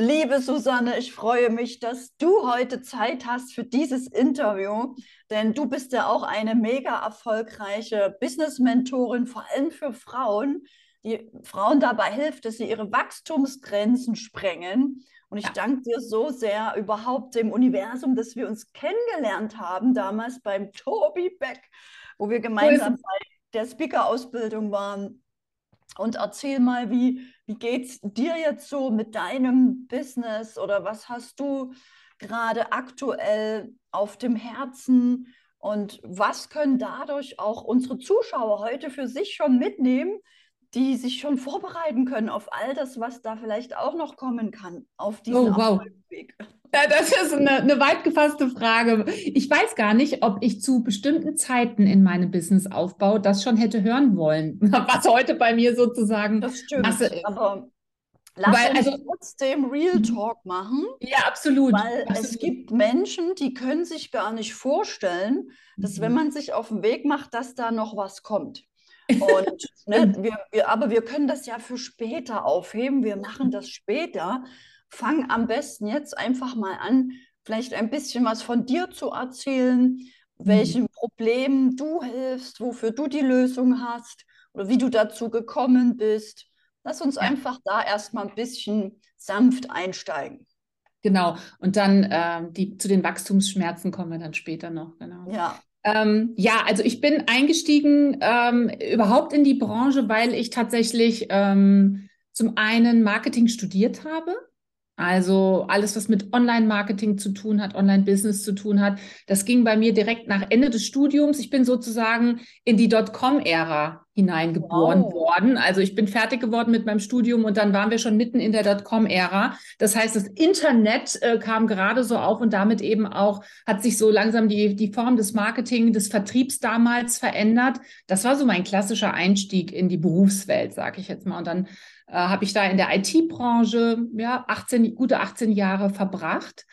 Liebe Susanne, ich freue mich, dass du heute Zeit hast für dieses Interview, denn du bist ja auch eine mega erfolgreiche Business-Mentorin, vor allem für Frauen, die Frauen dabei hilft, dass sie ihre Wachstumsgrenzen sprengen. Und ich ja. danke dir so sehr überhaupt dem Universum, dass wir uns kennengelernt haben, damals beim Tobi Beck, wo wir gemeinsam bei der Speaker-Ausbildung waren. Und erzähl mal, wie, wie geht es dir jetzt so mit deinem Business oder was hast du gerade aktuell auf dem Herzen und was können dadurch auch unsere Zuschauer heute für sich schon mitnehmen, die sich schon vorbereiten können auf all das, was da vielleicht auch noch kommen kann auf diesem oh, wow. Weg. Ja, das ist eine, eine weit gefasste Frage. Ich weiß gar nicht, ob ich zu bestimmten Zeiten in meinem Businessaufbau das schon hätte hören wollen, was heute bei mir sozusagen das stimmt, Masse ist. Aber lass weil, uns also, trotzdem Real mhm. Talk machen. Ja, absolut. Weil absolut. es gibt Menschen, die können sich gar nicht vorstellen, dass mhm. wenn man sich auf den Weg macht, dass da noch was kommt. Und, ne, wir, wir, aber wir können das ja für später aufheben. Wir machen das später. Fang am besten jetzt einfach mal an, vielleicht ein bisschen was von dir zu erzählen, mhm. welchen Problemen du hilfst, wofür du die Lösung hast oder wie du dazu gekommen bist. Lass uns ja. einfach da erstmal ein bisschen sanft einsteigen. Genau. Und dann äh, die, zu den Wachstumsschmerzen kommen wir dann später noch. Genau. Ja. Ähm, ja, also ich bin eingestiegen ähm, überhaupt in die Branche, weil ich tatsächlich ähm, zum einen Marketing studiert habe. Also alles, was mit Online-Marketing zu tun hat, Online-Business zu tun hat, das ging bei mir direkt nach Ende des Studiums. Ich bin sozusagen in die Dotcom-Ära hineingeboren wow. worden. Also ich bin fertig geworden mit meinem Studium und dann waren wir schon mitten in der Dotcom-Ära. Das heißt, das Internet äh, kam gerade so auf und damit eben auch hat sich so langsam die, die Form des Marketing, des Vertriebs damals verändert. Das war so mein klassischer Einstieg in die Berufswelt, sage ich jetzt mal. Und dann äh, habe ich da in der IT-Branche ja 18, gute 18 Jahre verbracht.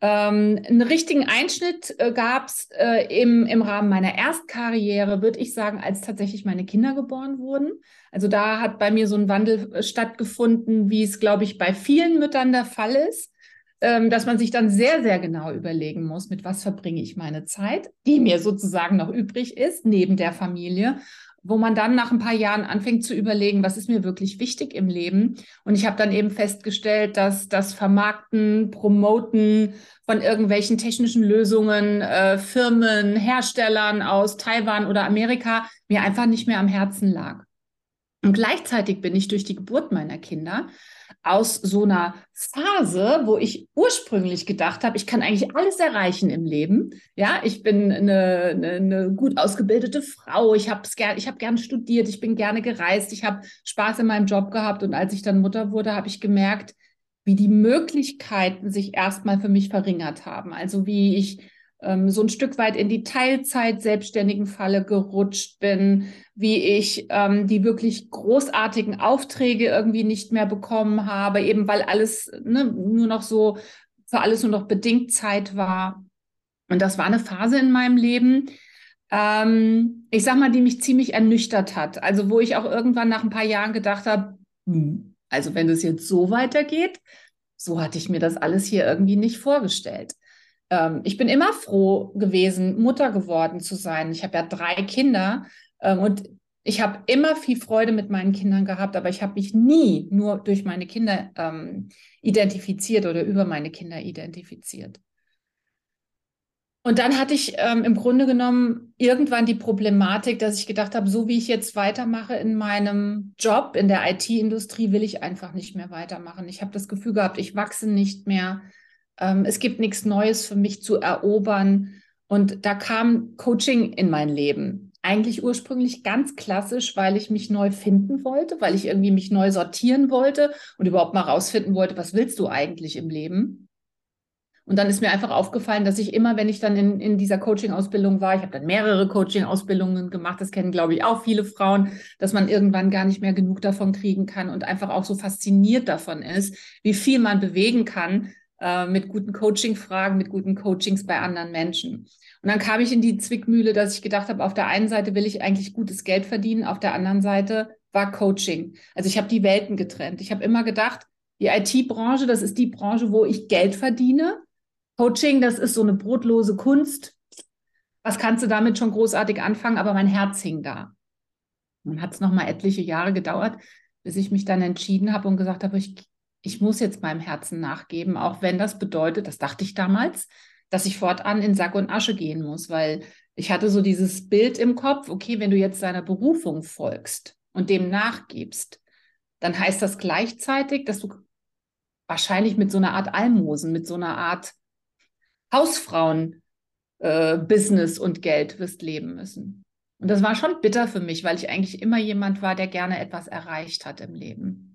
Ähm, einen richtigen Einschnitt äh, gab es äh, im, im Rahmen meiner Erstkarriere, würde ich sagen, als tatsächlich meine Kinder geboren wurden. Also da hat bei mir so ein Wandel äh, stattgefunden, wie es, glaube ich, bei vielen Müttern der Fall ist, ähm, dass man sich dann sehr, sehr genau überlegen muss, mit was verbringe ich meine Zeit, die mir sozusagen noch übrig ist, neben der Familie wo man dann nach ein paar Jahren anfängt zu überlegen, was ist mir wirklich wichtig im Leben. Und ich habe dann eben festgestellt, dass das Vermarkten, Promoten von irgendwelchen technischen Lösungen, äh, Firmen, Herstellern aus Taiwan oder Amerika mir einfach nicht mehr am Herzen lag. Und gleichzeitig bin ich durch die Geburt meiner Kinder aus so einer Phase, wo ich ursprünglich gedacht habe, ich kann eigentlich alles erreichen im Leben. Ja, ich bin eine, eine, eine gut ausgebildete Frau, ich habe gern, habe gern studiert, ich bin gerne gereist, ich habe Spaß in meinem Job gehabt und als ich dann Mutter wurde, habe ich gemerkt, wie die Möglichkeiten sich erstmal für mich verringert haben. Also wie ich ähm, so ein Stück weit in die Teilzeit selbstständigen Falle gerutscht bin, wie ich ähm, die wirklich großartigen Aufträge irgendwie nicht mehr bekommen habe, eben weil alles ne, nur noch so, für alles nur noch bedingt Zeit war. Und das war eine Phase in meinem Leben, ähm, ich sag mal, die mich ziemlich ernüchtert hat. Also wo ich auch irgendwann nach ein paar Jahren gedacht habe, hm, also wenn es jetzt so weitergeht, so hatte ich mir das alles hier irgendwie nicht vorgestellt ähm, ich bin immer froh gewesen, Mutter geworden zu sein. Ich habe ja drei Kinder und ich habe immer viel Freude mit meinen Kindern gehabt, aber ich habe mich nie nur durch meine Kinder ähm, identifiziert oder über meine Kinder identifiziert. Und dann hatte ich ähm, im Grunde genommen irgendwann die Problematik, dass ich gedacht habe, so wie ich jetzt weitermache in meinem Job in der IT-Industrie, will ich einfach nicht mehr weitermachen. Ich habe das Gefühl gehabt, ich wachse nicht mehr. Ähm, es gibt nichts Neues für mich zu erobern. Und da kam Coaching in mein Leben. Eigentlich ursprünglich ganz klassisch, weil ich mich neu finden wollte, weil ich irgendwie mich neu sortieren wollte und überhaupt mal rausfinden wollte, was willst du eigentlich im Leben? Und dann ist mir einfach aufgefallen, dass ich immer, wenn ich dann in, in dieser Coaching-Ausbildung war, ich habe dann mehrere Coaching-Ausbildungen gemacht, das kennen, glaube ich, auch viele Frauen, dass man irgendwann gar nicht mehr genug davon kriegen kann und einfach auch so fasziniert davon ist, wie viel man bewegen kann, äh, mit guten Coaching-Fragen, mit guten Coachings bei anderen Menschen. Und dann kam ich in die Zwickmühle, dass ich gedacht habe, auf der einen Seite will ich eigentlich gutes Geld verdienen, auf der anderen Seite war Coaching. Also ich habe die Welten getrennt. Ich habe immer gedacht, Die IT-Branche, das ist die Branche, wo ich Geld verdiene. Coaching, das ist so eine brotlose Kunst. Was kannst du damit schon großartig anfangen? Aber mein Herz hing da. Dann hat es noch mal etliche Jahre gedauert, bis ich mich dann entschieden habe und gesagt habe, ich, ich muss jetzt meinem Herzen nachgeben, auch wenn das bedeutet, das dachte ich damals, dass ich fortan in Sack und Asche gehen muss, weil ich hatte so dieses Bild im Kopf, okay, wenn du jetzt deiner Berufung folgst und dem nachgibst, dann heißt das gleichzeitig, dass du wahrscheinlich mit so einer Art Almosen, mit so einer Art Hausfrauen-Business äh, und Geld wirst leben müssen. Und das war schon bitter für mich, weil ich eigentlich immer jemand war, der gerne etwas erreicht hat im Leben.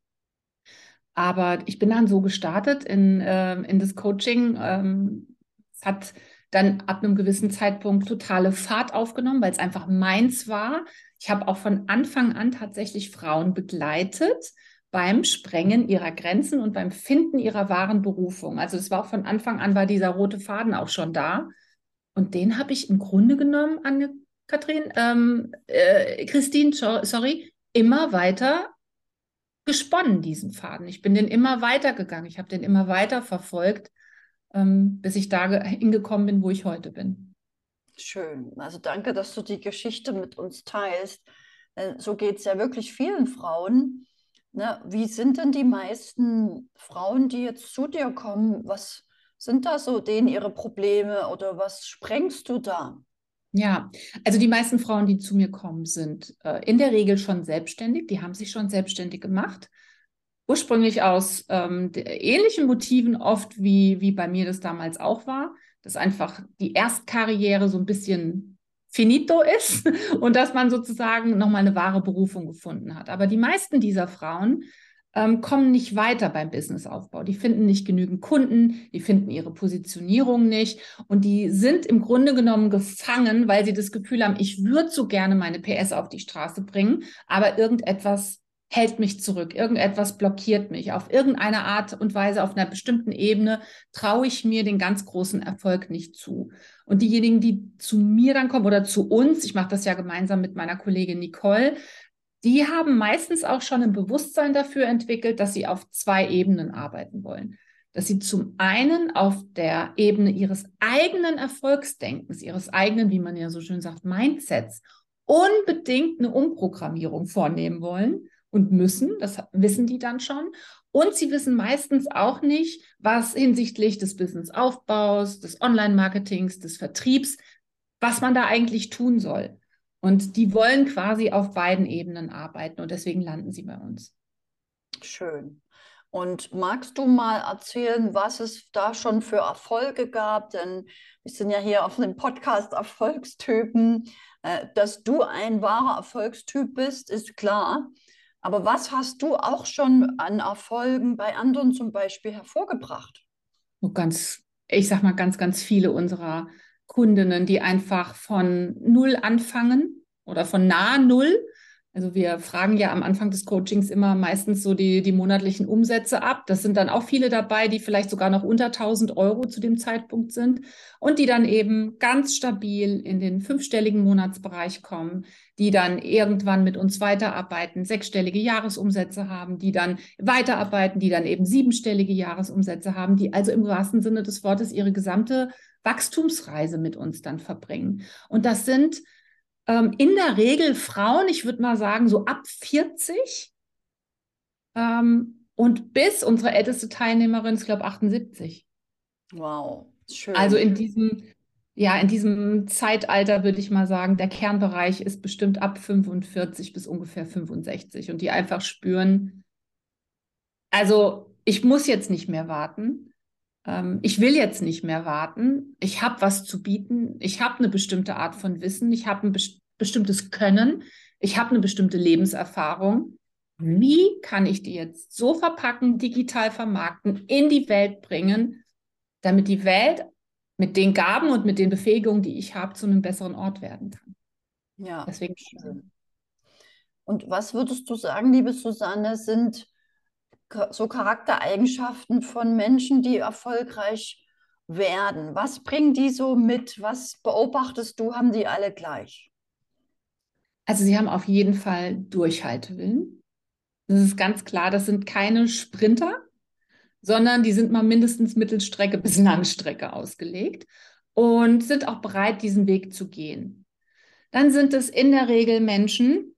Aber ich bin dann so gestartet in, äh, in das Coaching. Ähm, es hat dann ab einem gewissen Zeitpunkt totale Fahrt aufgenommen, weil es einfach meins war. Ich habe auch von Anfang an tatsächlich Frauen begleitet beim Sprengen ihrer Grenzen und beim Finden ihrer wahren Berufung. Also es war auch von Anfang an war dieser rote Faden auch schon da. Und den habe ich im Grunde genommen, anne Kathrin, ähm, äh, Christine, sorry, immer weiter gesponnen, diesen Faden. Ich bin den immer weiter gegangen. Ich habe den immer weiter verfolgt, ähm, bis ich da hingekommen bin, wo ich heute bin. Schön. Also danke, dass du die Geschichte mit uns teilst. So geht es ja wirklich vielen Frauen. Ne? Wie sind denn die meisten Frauen, die jetzt zu dir kommen? Was sind da so denen ihre Probleme oder was sprengst du da? Ja, also die meisten Frauen, die zu mir kommen, sind äh, in der Regel schon selbstständig. Die haben sich schon selbstständig gemacht. Ursprünglich aus ähm, ähnlichen Motiven oft, wie, wie bei mir das damals auch war. Dass einfach die Erstkarriere so ein bisschen finito ist und dass man sozusagen nochmal eine wahre Berufung gefunden hat. Aber die meisten dieser Frauen ähm, kommen nicht weiter beim Businessaufbau. Die finden nicht genügend Kunden, die finden ihre Positionierung nicht und die sind im Grunde genommen gefangen, weil sie das Gefühl haben, ich würde so gerne meine PS auf die Straße bringen, aber irgendetwas hält mich zurück, irgendetwas blockiert mich. Auf irgendeine Art und Weise, auf einer bestimmten Ebene traue ich mir den ganz großen Erfolg nicht zu. Und diejenigen, die zu mir dann kommen oder zu uns, ich mache das ja gemeinsam mit meiner Kollegin Nicole, die haben meistens auch schon ein Bewusstsein dafür entwickelt, dass sie auf zwei Ebenen arbeiten wollen. Dass sie zum einen auf der Ebene ihres eigenen Erfolgsdenkens, ihres eigenen, wie man ja so schön sagt, Mindsets, unbedingt eine Umprogrammierung vornehmen wollen und müssen. Das wissen die dann schon. Und sie wissen meistens auch nicht, was hinsichtlich des Businessaufbaus, des Online-Marketings, des Vertriebs, was man da eigentlich tun soll. Und die wollen quasi auf beiden Ebenen arbeiten und deswegen landen sie bei uns. Schön. Und magst du mal erzählen, was es da schon für Erfolge gab? Denn wir sind ja hier auf dem Podcast Erfolgstypen. Äh, dass du ein wahrer Erfolgstyp bist, ist klar. Aber was hast du auch schon an Erfolgen bei anderen zum Beispiel hervorgebracht? Ganz, ich sag mal, ganz, ganz viele unserer Kundinnen, die einfach von Null anfangen oder von nahe Null. Also wir fragen ja am Anfang des Coachings immer meistens so die, die monatlichen Umsätze ab. Das sind dann auch viele dabei, die vielleicht sogar noch unter 1000 Euro zu dem Zeitpunkt sind und die dann eben ganz stabil in den fünfstelligen Monatsbereich kommen, die dann irgendwann mit uns weiterarbeiten, sechsstellige Jahresumsätze haben, die dann weiterarbeiten, die dann eben siebenstellige Jahresumsätze haben, die also im wahrsten Sinne des Wortes ihre gesamte Wachstumsreise mit uns dann verbringen. Und das sind ähm, in der Regel Frauen, ich würde mal sagen, so ab 40 ähm, und bis unsere älteste Teilnehmerin ist, glaube ich, 78. Wow, schön. Also in diesem, ja, in diesem Zeitalter würde ich mal sagen, der Kernbereich ist bestimmt ab 45 bis ungefähr 65 und die einfach spüren, also ich muss jetzt nicht mehr warten ähm, ich will jetzt nicht mehr warten, ich habe was zu bieten, ich habe eine bestimmte Art von Wissen, ich habe ein best bestimmtes Können, ich habe eine bestimmte Lebenserfahrung. Wie kann ich die jetzt so verpacken, digital vermarkten, in die Welt bringen, damit die Welt mit den Gaben und mit den Befähigungen, die ich habe, zu einem besseren Ort werden kann? Ja. Deswegen schön. Und was würdest du sagen, liebe Susanne, sind so Charaktereigenschaften von Menschen, die erfolgreich werden? Was bringen die so mit? Was beobachtest du? Haben die alle gleich? Also sie haben auf jeden Fall Durchhaltewillen. Das ist ganz klar, das sind keine Sprinter. sondern die sind mal mindestens Mittelstrecke bis Langstrecke ausgelegt und sind auch bereit, diesen Weg zu gehen. Dann sind es in der Regel Menschen,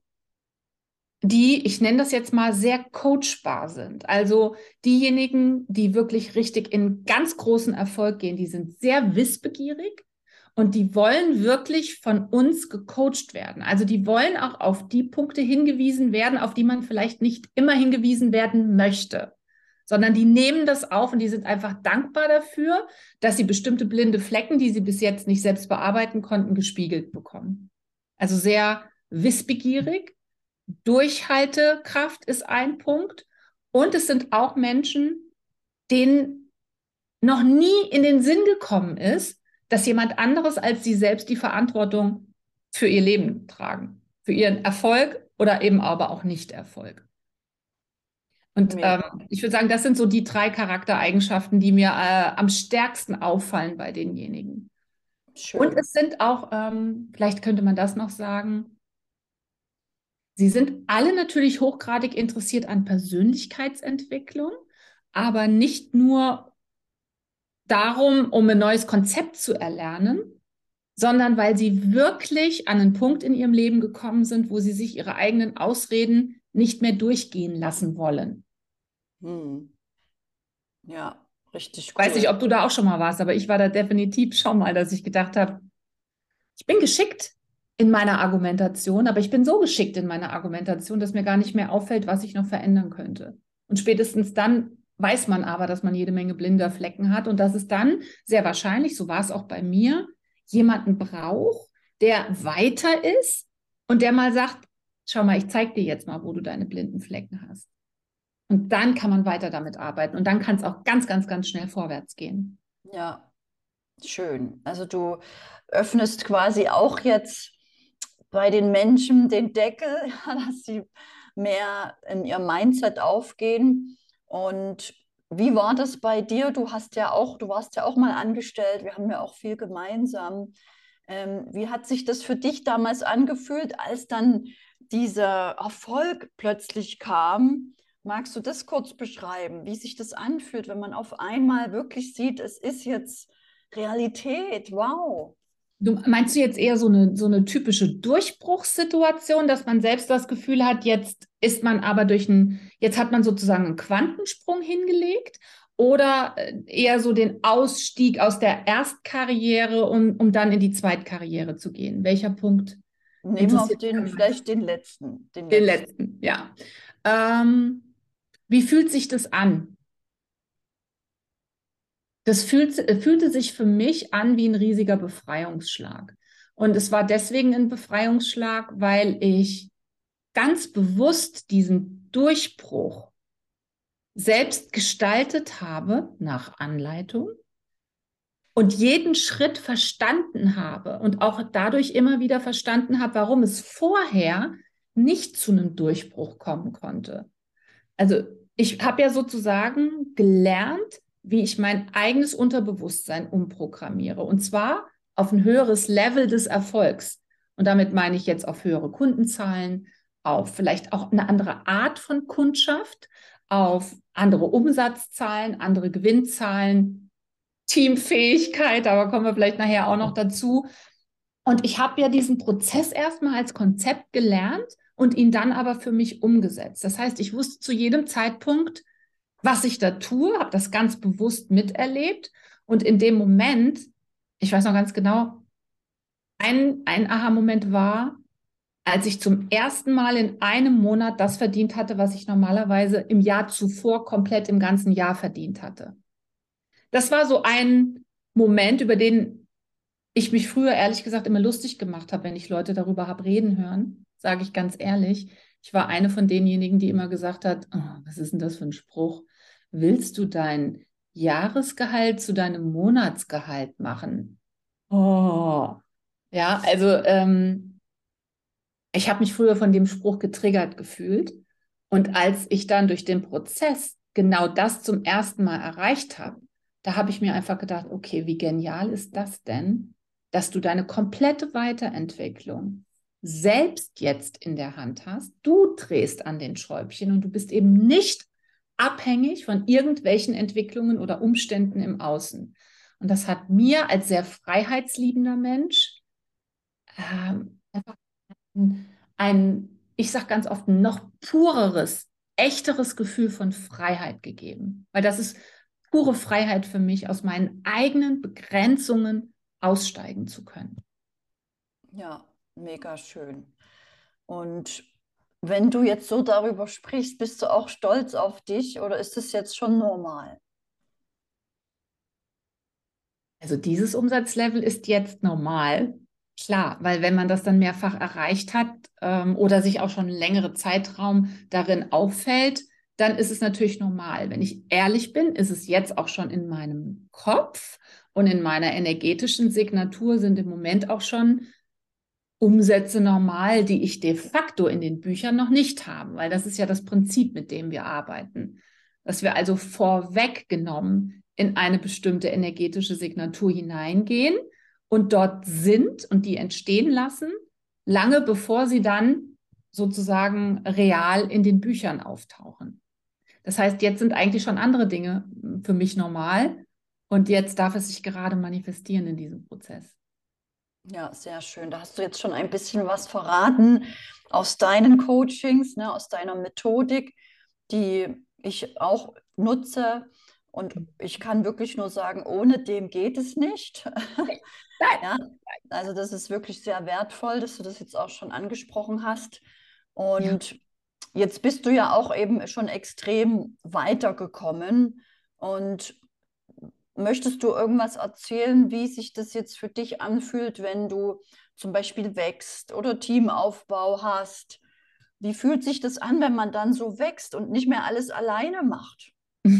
die, ich nenne das jetzt mal, sehr coachbar sind. Also diejenigen, die wirklich richtig in ganz großen Erfolg gehen, die sind sehr wissbegierig und die wollen wirklich von uns gecoacht werden. Also die wollen auch auf die Punkte hingewiesen werden, auf die man vielleicht nicht immer hingewiesen werden möchte, sondern die nehmen das auf und die sind einfach dankbar dafür, dass sie bestimmte blinde Flecken, die sie bis jetzt nicht selbst bearbeiten konnten, gespiegelt bekommen. Also sehr wissbegierig Durchhaltekraft ist ein Punkt. Und es sind auch Menschen, denen noch nie in den Sinn gekommen ist, dass jemand anderes als sie selbst die Verantwortung für ihr Leben tragen, für ihren Erfolg oder eben aber auch Nicht-Erfolg. Und ähm, ich würde sagen, das sind so die drei Charaktereigenschaften, die mir äh, am stärksten auffallen bei denjenigen. Schön. Und es sind auch, ähm, vielleicht könnte man das noch sagen, Sie sind alle natürlich hochgradig interessiert an Persönlichkeitsentwicklung, aber nicht nur darum, um ein neues Konzept zu erlernen, sondern weil sie wirklich an einen Punkt in ihrem Leben gekommen sind, wo sie sich ihre eigenen Ausreden nicht mehr durchgehen lassen wollen. Hm. Ja, richtig. Cool. Weiß nicht, ob du da auch schon mal warst, aber ich war da definitiv schon mal, dass ich gedacht habe, ich bin geschickt in meiner Argumentation, aber ich bin so geschickt in meiner Argumentation, dass mir gar nicht mehr auffällt, was ich noch verändern könnte. Und spätestens dann weiß man aber, dass man jede Menge blinder Flecken hat und dass es dann sehr wahrscheinlich, so war es auch bei mir, jemanden braucht, der weiter ist und der mal sagt, schau mal, ich zeige dir jetzt mal, wo du deine blinden Flecken hast. Und dann kann man weiter damit arbeiten und dann kann es auch ganz, ganz, ganz schnell vorwärts gehen. Ja, schön. Also du öffnest quasi auch jetzt bei den Menschen den Deckel, dass sie mehr in ihr Mindset aufgehen. Und wie war das bei dir? Du hast ja auch, du warst ja auch mal angestellt, wir haben ja auch viel gemeinsam. Ähm, wie hat sich das für dich damals angefühlt, als dann dieser Erfolg plötzlich kam? Magst du das kurz beschreiben, wie sich das anfühlt, wenn man auf einmal wirklich sieht, es ist jetzt Realität? Wow. Du meinst du jetzt eher so eine, so eine typische Durchbruchssituation, dass man selbst das Gefühl hat, jetzt ist man aber durch einen, jetzt hat man sozusagen einen Quantensprung hingelegt oder äh, eher so den Ausstieg aus der Erstkarriere, um, um dann in die Zweitkarriere zu gehen? Welcher Punkt? Nehmen wir den, vielleicht den letzten. Den, den letzten. letzten, ja. Ähm, wie fühlt sich das an? Das fühlt, fühlte sich für mich an wie ein riesiger Befreiungsschlag. Und es war deswegen ein Befreiungsschlag, weil ich ganz bewusst diesen Durchbruch selbst gestaltet habe nach Anleitung und jeden Schritt verstanden habe und auch dadurch immer wieder verstanden habe, warum es vorher nicht zu einem Durchbruch kommen konnte. Also ich habe ja sozusagen gelernt, wie ich mein eigenes Unterbewusstsein umprogrammiere. Und zwar auf ein höheres Level des Erfolgs. Und damit meine ich jetzt auf höhere Kundenzahlen, auf vielleicht auch eine andere Art von Kundschaft, auf andere Umsatzzahlen, andere Gewinnzahlen, Teamfähigkeit, aber kommen wir vielleicht nachher auch noch dazu. Und ich habe ja diesen Prozess erstmal als Konzept gelernt und ihn dann aber für mich umgesetzt. Das heißt, ich wusste zu jedem Zeitpunkt, was ich da tue, habe das ganz bewusst miterlebt. Und in dem Moment, ich weiß noch ganz genau, ein, ein Aha-Moment war, als ich zum ersten Mal in einem Monat das verdient hatte, was ich normalerweise im Jahr zuvor komplett im ganzen Jahr verdient hatte. Das war so ein Moment, über den ich mich früher ehrlich gesagt immer lustig gemacht habe, wenn ich Leute darüber habe reden hören, sage ich ganz ehrlich. Ich war eine von denjenigen, die immer gesagt hat, oh, was ist denn das für ein Spruch? Willst du dein Jahresgehalt zu deinem Monatsgehalt machen? Oh, ja, also ähm, ich habe mich früher von dem Spruch getriggert gefühlt. Und als ich dann durch den Prozess genau das zum ersten Mal erreicht habe, da habe ich mir einfach gedacht, okay, wie genial ist das denn, dass du deine komplette Weiterentwicklung selbst jetzt in der Hand hast. Du drehst an den Schräubchen und du bist eben nicht abhängig von irgendwelchen Entwicklungen oder Umständen im Außen. Und das hat mir als sehr freiheitsliebender Mensch ähm, einfach ein, ich sage ganz oft, noch pureres, echteres Gefühl von Freiheit gegeben. Weil das ist pure Freiheit für mich, aus meinen eigenen Begrenzungen aussteigen zu können. Ja, mega schön. Und wenn du jetzt so darüber sprichst, bist du auch stolz auf dich oder ist es jetzt schon normal? Also dieses Umsatzlevel ist jetzt normal. Klar, weil wenn man das dann mehrfach erreicht hat ähm, oder sich auch schon längere Zeitraum darin auffällt, dann ist es natürlich normal. Wenn ich ehrlich bin, ist es jetzt auch schon in meinem Kopf und in meiner energetischen Signatur sind im Moment auch schon Umsätze normal, die ich de facto in den Büchern noch nicht habe, weil das ist ja das Prinzip, mit dem wir arbeiten. Dass wir also vorweggenommen in eine bestimmte energetische Signatur hineingehen und dort sind und die entstehen lassen, lange bevor sie dann sozusagen real in den Büchern auftauchen. Das heißt, jetzt sind eigentlich schon andere Dinge für mich normal und jetzt darf es sich gerade manifestieren in diesem Prozess. Ja, sehr schön. Da hast du jetzt schon ein bisschen was verraten aus deinen Coachings, ne, aus deiner Methodik, die ich auch nutze. Und mhm. ich kann wirklich nur sagen, ohne dem geht es nicht. ja, also das ist wirklich sehr wertvoll, dass du das jetzt auch schon angesprochen hast. Und ja. jetzt bist du ja auch eben schon extrem weitergekommen. Und Möchtest du irgendwas erzählen, wie sich das jetzt für dich anfühlt, wenn du zum Beispiel wächst oder Teamaufbau hast? Wie fühlt sich das an, wenn man dann so wächst und nicht mehr alles alleine macht?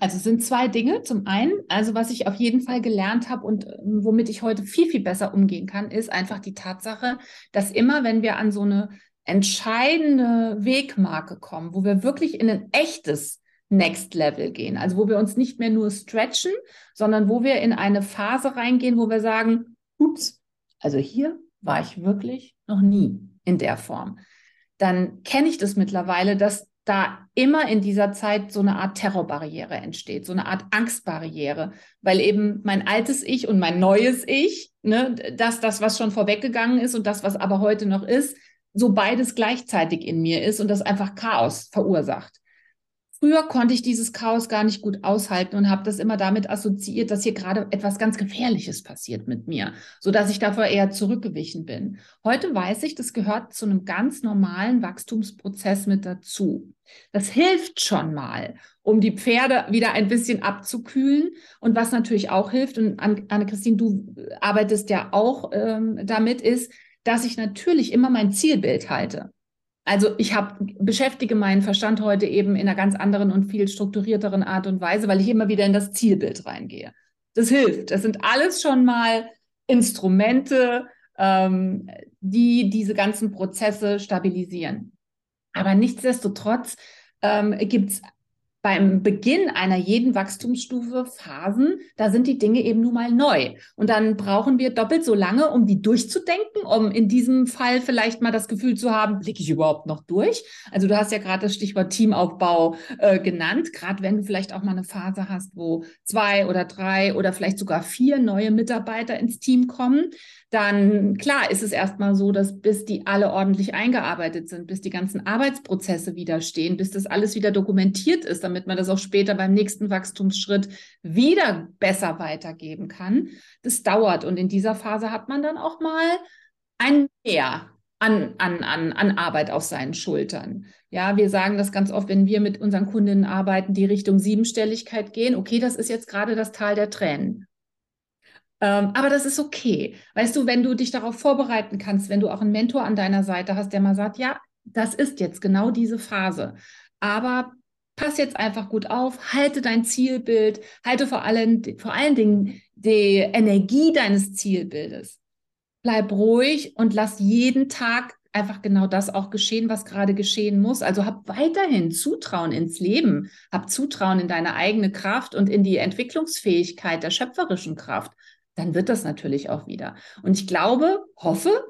Also es sind zwei Dinge. Zum einen, also was ich auf jeden Fall gelernt habe und ähm, womit ich heute viel, viel besser umgehen kann, ist einfach die Tatsache, dass immer, wenn wir an so eine entscheidende Wegmarke kommen, wo wir wirklich in ein echtes Next Level gehen. Also wo wir uns nicht mehr nur stretchen, sondern wo wir in eine Phase reingehen, wo wir sagen, ups, also hier war ich wirklich noch nie in der Form. Dann kenne ich das mittlerweile, dass da immer in dieser Zeit so eine Art Terrorbarriere entsteht, so eine Art Angstbarriere, weil eben mein altes Ich und mein neues Ich, ne, das, das, was schon vorweggegangen ist und das, was aber heute noch ist, so beides gleichzeitig in mir ist und das einfach Chaos verursacht. Früher konnte ich dieses Chaos gar nicht gut aushalten und habe das immer damit assoziiert, dass hier gerade etwas ganz Gefährliches passiert mit mir, sodass ich davor eher zurückgewichen bin. Heute weiß ich, das gehört zu einem ganz normalen Wachstumsprozess mit dazu. Das hilft schon mal, um die Pferde wieder ein bisschen abzukühlen. Und was natürlich auch hilft, und Anne-Christine, du arbeitest ja auch ähm, damit, ist, dass ich natürlich immer mein Zielbild halte. Also ich habe beschäftige meinen Verstand heute eben in einer ganz anderen und viel strukturierteren Art und Weise, weil ich immer wieder in das Zielbild reingehe. Das hilft. Das sind alles schon mal Instrumente, ähm, die diese ganzen Prozesse stabilisieren. Aber nichtsdestotrotz ähm, gibt es beim Beginn einer jeden Wachstumsstufe Phasen, da sind die Dinge eben nun mal neu. Und dann brauchen wir doppelt so lange, um die durchzudenken, um in diesem Fall vielleicht mal das Gefühl zu haben, blicke ich überhaupt noch durch? Also du hast ja gerade das Stichwort Teamaufbau äh, genannt, gerade wenn du vielleicht auch mal eine Phase hast, wo zwei oder drei oder vielleicht sogar vier neue Mitarbeiter ins Team kommen, dann klar ist es erstmal so, dass bis die alle ordentlich eingearbeitet sind, bis die ganzen Arbeitsprozesse wieder stehen, bis das alles wieder dokumentiert ist, damit man das auch später beim nächsten Wachstumsschritt wieder besser weitergeben kann. Das dauert und in dieser Phase hat man dann auch mal ein Mehr an, an, an, an Arbeit auf seinen Schultern. Ja, wir sagen das ganz oft, wenn wir mit unseren Kundinnen arbeiten, die Richtung Siebenstelligkeit gehen. Okay, das ist jetzt gerade das Tal der Tränen. Ähm, aber das ist okay. Weißt du, wenn du dich darauf vorbereiten kannst, wenn du auch einen Mentor an deiner Seite hast, der mal sagt, ja, das ist jetzt genau diese Phase. Aber pass jetzt einfach gut auf, halte dein Zielbild, halte vor allen, vor allen Dingen die Energie deines Zielbildes. Bleib ruhig und lass jeden Tag einfach genau das auch geschehen, was gerade geschehen muss. Also hab weiterhin Zutrauen ins Leben, hab Zutrauen in deine eigene Kraft und in die Entwicklungsfähigkeit der schöpferischen Kraft dann wird das natürlich auch wieder. Und ich glaube, hoffe,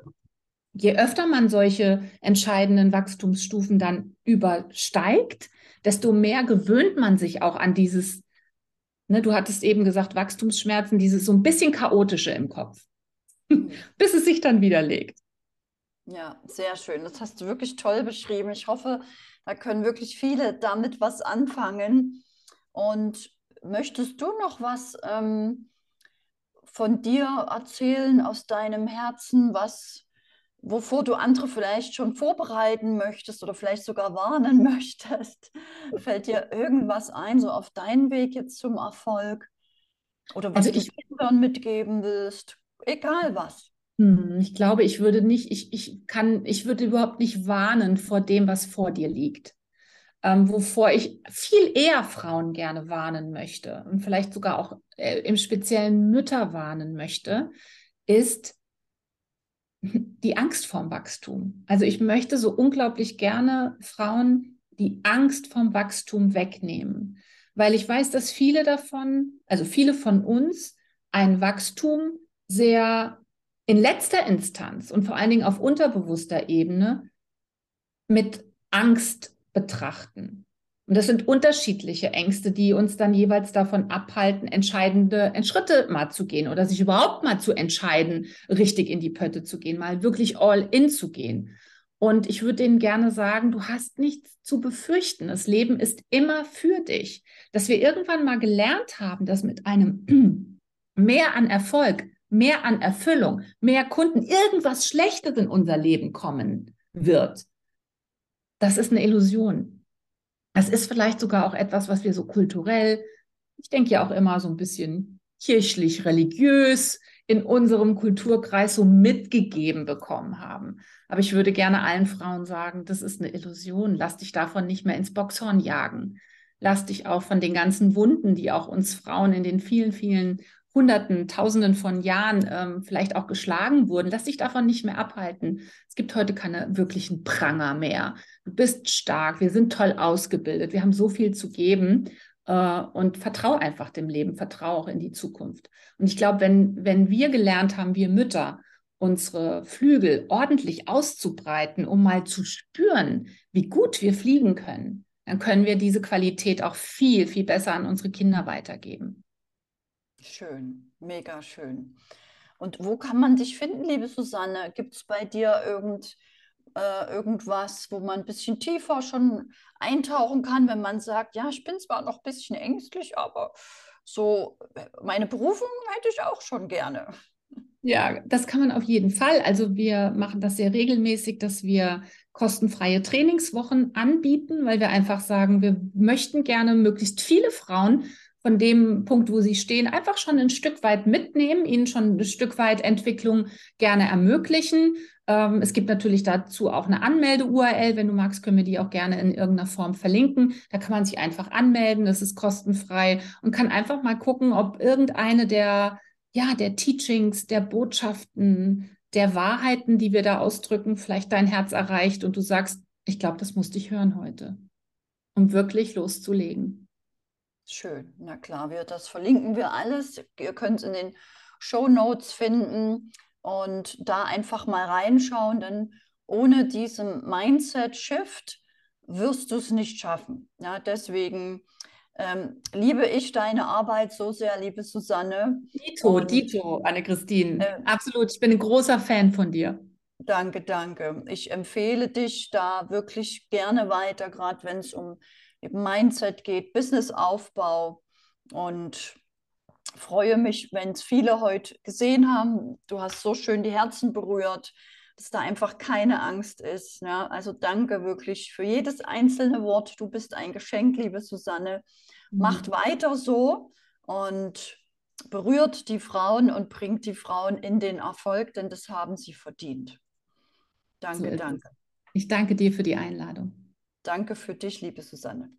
je öfter man solche entscheidenden Wachstumsstufen dann übersteigt, desto mehr gewöhnt man sich auch an dieses, ne, du hattest eben gesagt, Wachstumsschmerzen, dieses so ein bisschen chaotische im Kopf, bis es sich dann widerlegt. Ja, sehr schön. Das hast du wirklich toll beschrieben. Ich hoffe, da können wirklich viele damit was anfangen. Und möchtest du noch was ähm, von dir erzählen aus deinem Herzen, was, wovor du andere vielleicht schon vorbereiten möchtest oder vielleicht sogar warnen möchtest? Fällt dir irgendwas ein, so auf deinen Weg jetzt zum Erfolg? Oder was also ich, du Kindern mitgeben willst? Egal was. Hm, ich glaube, ich würde nicht, ich, ich kann, ich würde überhaupt nicht warnen vor dem, was vor dir liegt. Ähm, wovor ich viel eher Frauen gerne warnen möchte und vielleicht sogar auch äh, im speziellen Mütter warnen möchte, ist die Angst vorm Wachstum. Also ich möchte so unglaublich gerne Frauen die Angst vorm Wachstum wegnehmen, weil ich weiß, dass viele davon, also viele von uns, ein Wachstum sehr in letzter Instanz und vor allen Dingen auf unterbewusster Ebene mit Angst betrachten. Und das sind unterschiedliche Ängste, die uns dann jeweils davon abhalten, entscheidende Schritte mal zu gehen oder sich überhaupt mal zu entscheiden, richtig in die Pötte zu gehen, mal wirklich all in zu gehen. Und ich würde denen gerne sagen, du hast nichts zu befürchten. Das Leben ist immer für dich. Dass wir irgendwann mal gelernt haben, dass mit einem mehr an Erfolg mehr an Erfüllung, mehr Kunden, irgendwas Schlechtes in unser Leben kommen wird. Das ist eine Illusion. Das ist vielleicht sogar auch etwas, was wir so kulturell, ich denke ja auch immer so ein bisschen kirchlich, religiös in unserem Kulturkreis so mitgegeben bekommen haben. Aber ich würde gerne allen Frauen sagen, das ist eine Illusion. Lass dich davon nicht mehr ins Boxhorn jagen. Lass dich auch von den ganzen Wunden, die auch uns Frauen in den vielen, vielen Hunderten, Tausenden von Jahren ähm, vielleicht auch geschlagen wurden. Lass dich davon nicht mehr abhalten. Es gibt heute keine wirklichen Pranger mehr. Du bist stark, wir sind toll ausgebildet, wir haben so viel zu geben äh, und vertrau einfach dem Leben, vertrau auch in die Zukunft. Und ich glaube, wenn, wenn wir gelernt haben, wir Mütter, unsere Flügel ordentlich auszubreiten, um mal zu spüren, wie gut wir fliegen können, dann können wir diese Qualität auch viel, viel besser an unsere Kinder weitergeben. Schön, mega schön. Und wo kann man dich finden, liebe Susanne? Gibt es bei dir irgend, äh, irgendwas, wo man ein bisschen tiefer schon eintauchen kann, wenn man sagt, ja, ich bin zwar noch ein bisschen ängstlich, aber so äh, meine Berufung hätte ich auch schon gerne. Ja, das kann man auf jeden Fall. Also wir machen das sehr regelmäßig, dass wir kostenfreie Trainingswochen anbieten, weil wir einfach sagen, wir möchten gerne möglichst viele Frauen von dem Punkt, wo sie stehen, einfach schon ein Stück weit mitnehmen, ihnen schon ein Stück weit Entwicklung gerne ermöglichen. Ähm, es gibt natürlich dazu auch eine Anmelde-URL. Wenn du magst, können wir die auch gerne in irgendeiner Form verlinken. Da kann man sich einfach anmelden. Das ist kostenfrei und kann einfach mal gucken, ob irgendeine der, ja, der Teachings, der Botschaften, der Wahrheiten, die wir da ausdrücken, vielleicht dein Herz erreicht und du sagst, ich glaube, das musste ich hören heute, um wirklich loszulegen. Schön, na klar, wir, das verlinken wir alles. Ihr könnt es in den Show Notes finden und da einfach mal reinschauen, denn ohne diesen Mindset-Shift wirst du es nicht schaffen. Ja, deswegen ähm, liebe ich deine Arbeit so sehr, liebe Susanne. Dito, und, Dito, Anne-Christine. Äh, Absolut, ich bin ein großer Fan von dir. Danke, danke. Ich empfehle dich da wirklich gerne weiter, gerade wenn es um Mindset geht, Businessaufbau und freue mich, wenn es viele heute gesehen haben. Du hast so schön die Herzen berührt, dass da einfach keine Angst ist. Ja? Also danke wirklich für jedes einzelne Wort. Du bist ein Geschenk, liebe Susanne. Mhm. Macht weiter so und berührt die Frauen und bringt die Frauen in den Erfolg, denn das haben sie verdient. Danke, so danke. Ich danke dir für die Einladung. Danke für dich, liebe Susanne.